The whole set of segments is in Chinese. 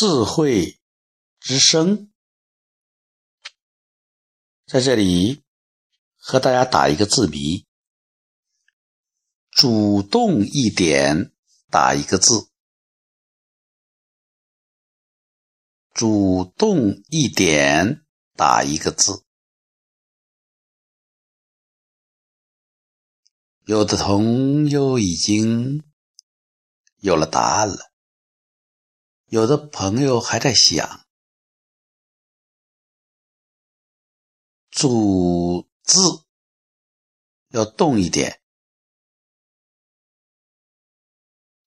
智慧之声，在这里和大家打一个字谜：主动一点，打一个字；主动一点，打一个字。有的朋友已经有了答案了。有的朋友还在想，“主”字要动一点。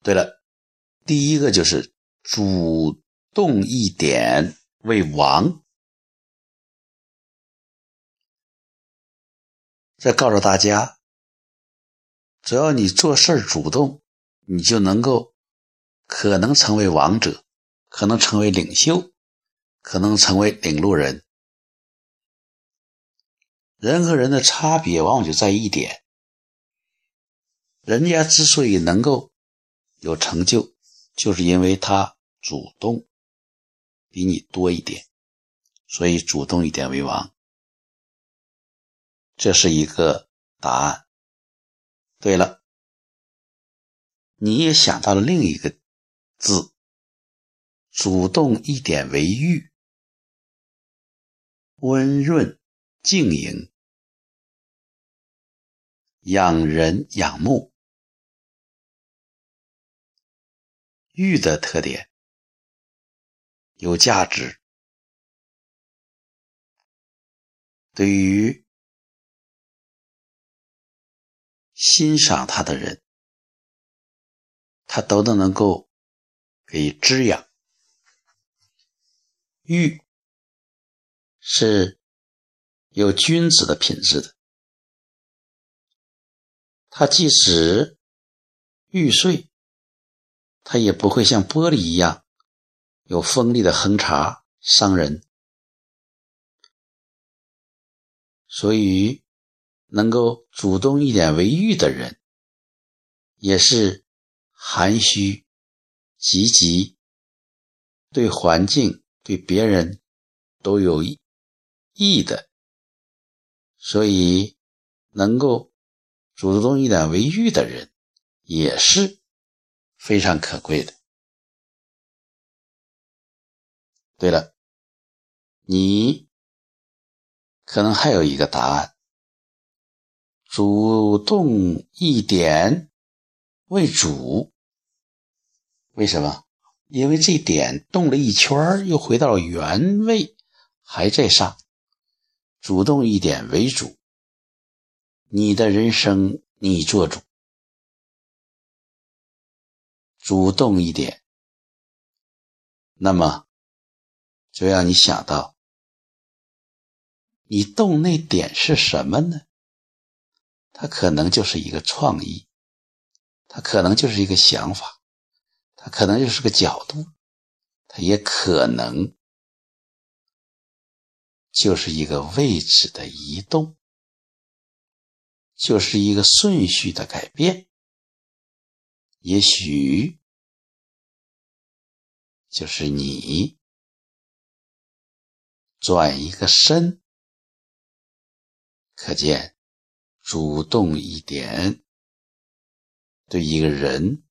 对了，第一个就是主动一点为王。再告诉大家，只要你做事主动，你就能够可能成为王者。可能成为领袖，可能成为领路人。人和人的差别往往就在一点：人家之所以能够有成就，就是因为他主动比你多一点，所以主动一点为王。这是一个答案。对了，你也想到了另一个字。主动一点为玉，温润静盈，养人仰慕。玉的特点有价值，对于欣赏它的人，它都能能够给滋养。玉是有君子的品质的，它即使玉碎，它也不会像玻璃一样有锋利的横茬伤人。所以，能够主动一点为玉的人，也是含蓄、积极，对环境。对别人都有益的，所以能够主动一点为玉的人也是非常可贵的。对了，你可能还有一个答案：主动一点为主。为什么？因为这点动了一圈又回到了原位，还在上。主动一点为主，你的人生你做主。主动一点，那么就让你想到，你动那点是什么呢？它可能就是一个创意，它可能就是一个想法。它可能就是个角度，它也可能就是一个位置的移动，就是一个顺序的改变，也许就是你转一个身，可见主动一点对一个人。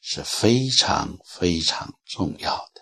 是非常非常重要的。